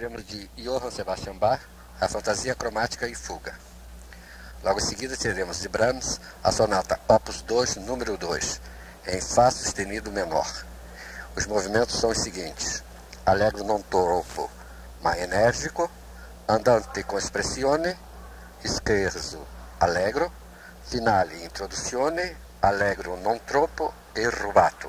Teremos de Johann Sebastian Bach a Fantasia Cromática e Fuga. Logo em seguida teremos de Brahms a sonata Opus 2, número 2, em Fá sustenido menor. Os movimentos são os seguintes: Allegro non troppo, ma enérgico, andante com espressione, scherzo, allegro, finale, introduzione, allegro non troppo e rubato.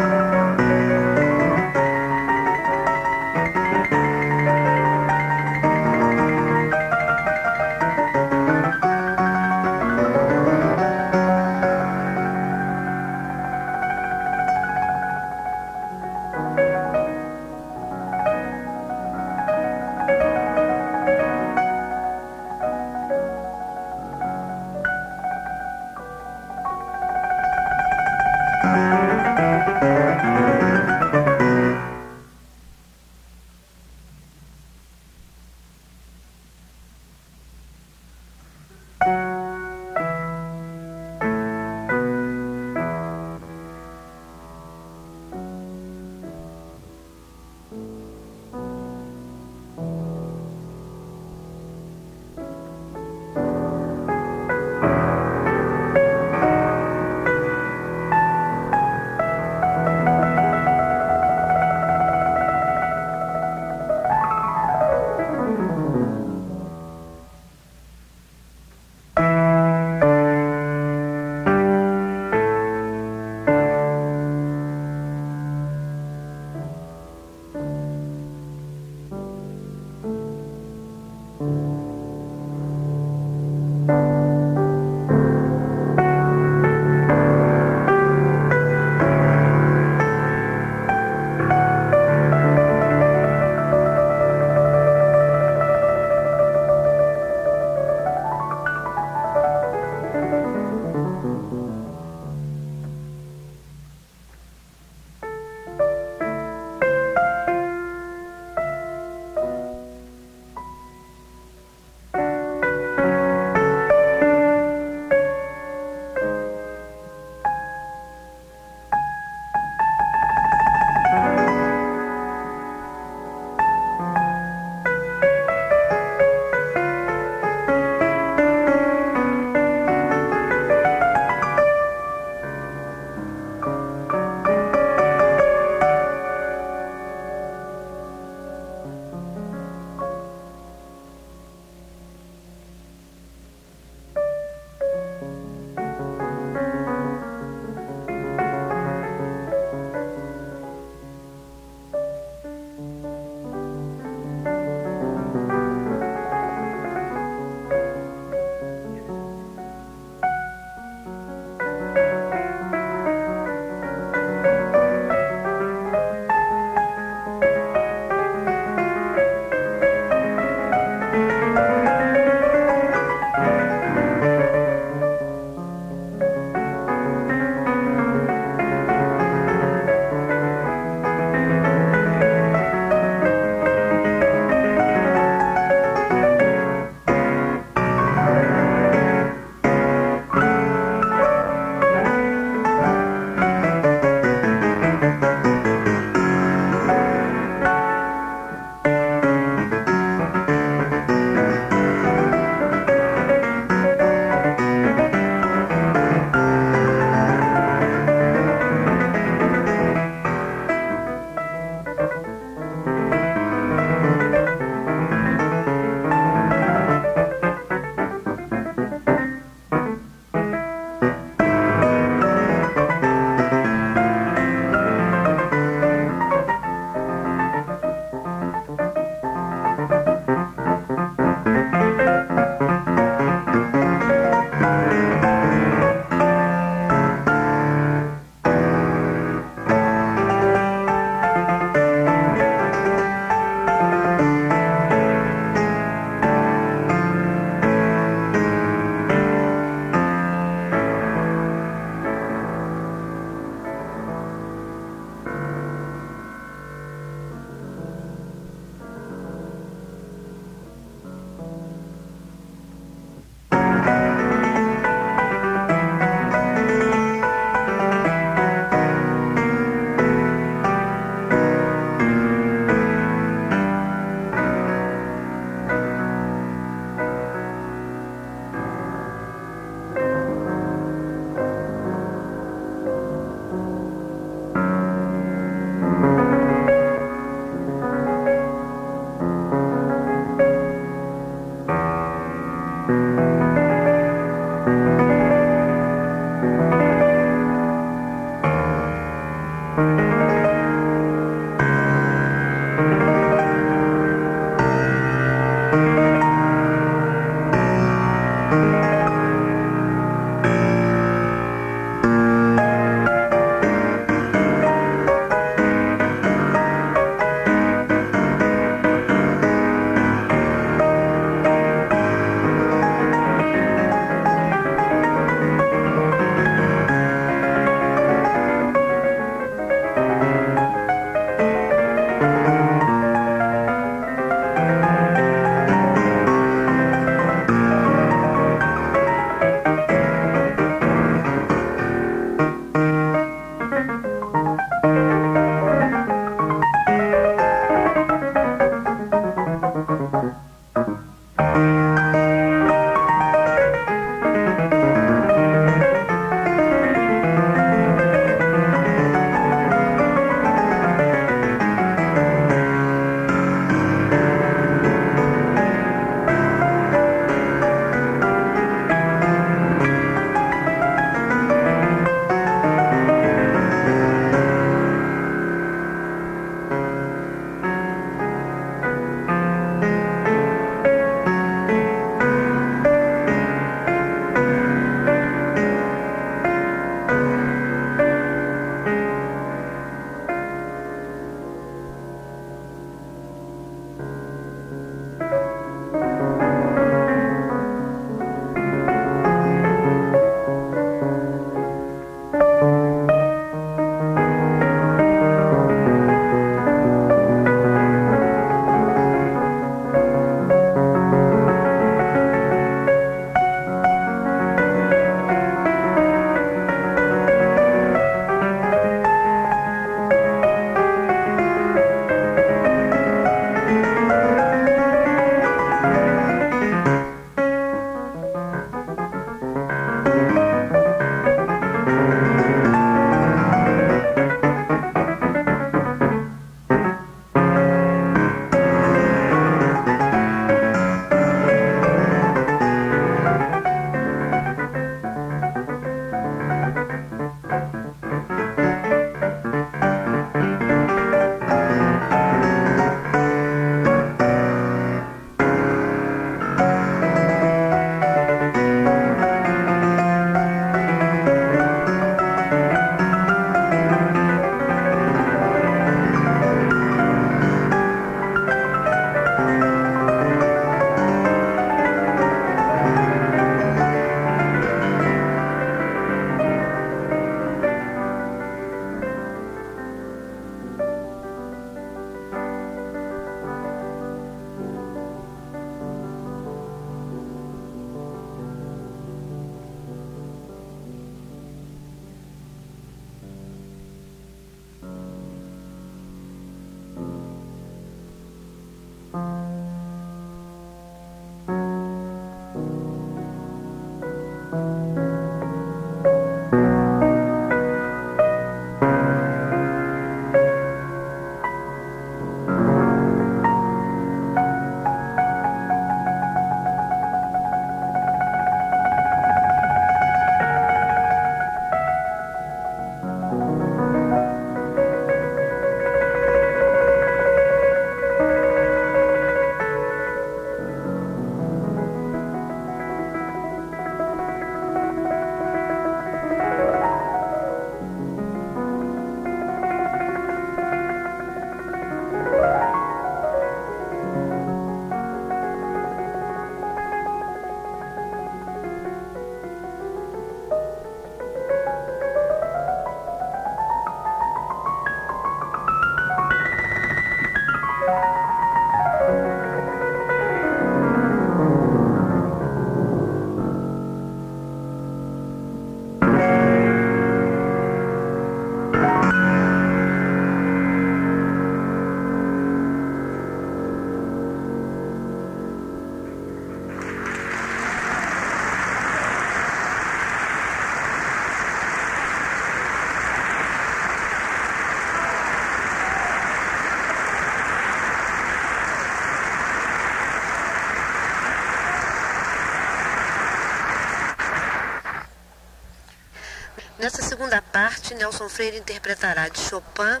Segunda parte, Nelson Freire interpretará de Chopin,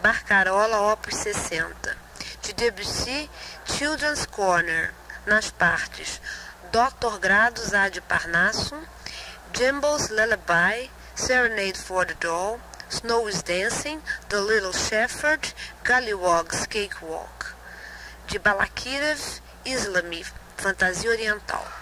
Barcarola, Opus 60. De Debussy, Children's Corner, nas partes Dr. Grados Ad Parnassum, Jimbo's Lullaby, Serenade for the Doll, Snow is Dancing, The Little Shepherd, Gallywog's Cakewalk. De Balakirev, Islami, Fantasia Oriental.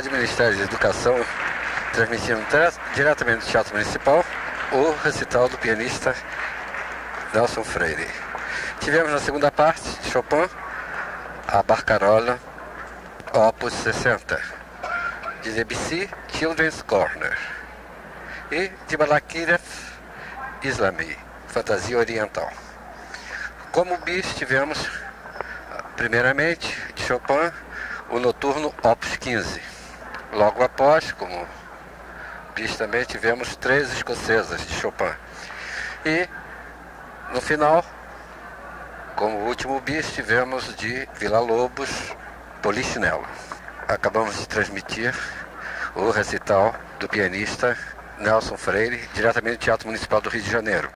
Rádio Ministério de Educação, transmitindo diretamente do Teatro Municipal o recital do pianista Nelson Freire. Tivemos na segunda parte de Chopin a Barcarola Opus 60, de Debussy Children's Corner e de Balakirev Islami, Fantasia Oriental. Como bis tivemos primeiramente de Chopin o noturno Opus 15 Logo após, como diz também, tivemos três escocesas de Chopin. E no final, como último bis, tivemos de Vila Lobos, Polichinelo. Acabamos de transmitir o recital do pianista Nelson Freire, diretamente do Teatro Municipal do Rio de Janeiro.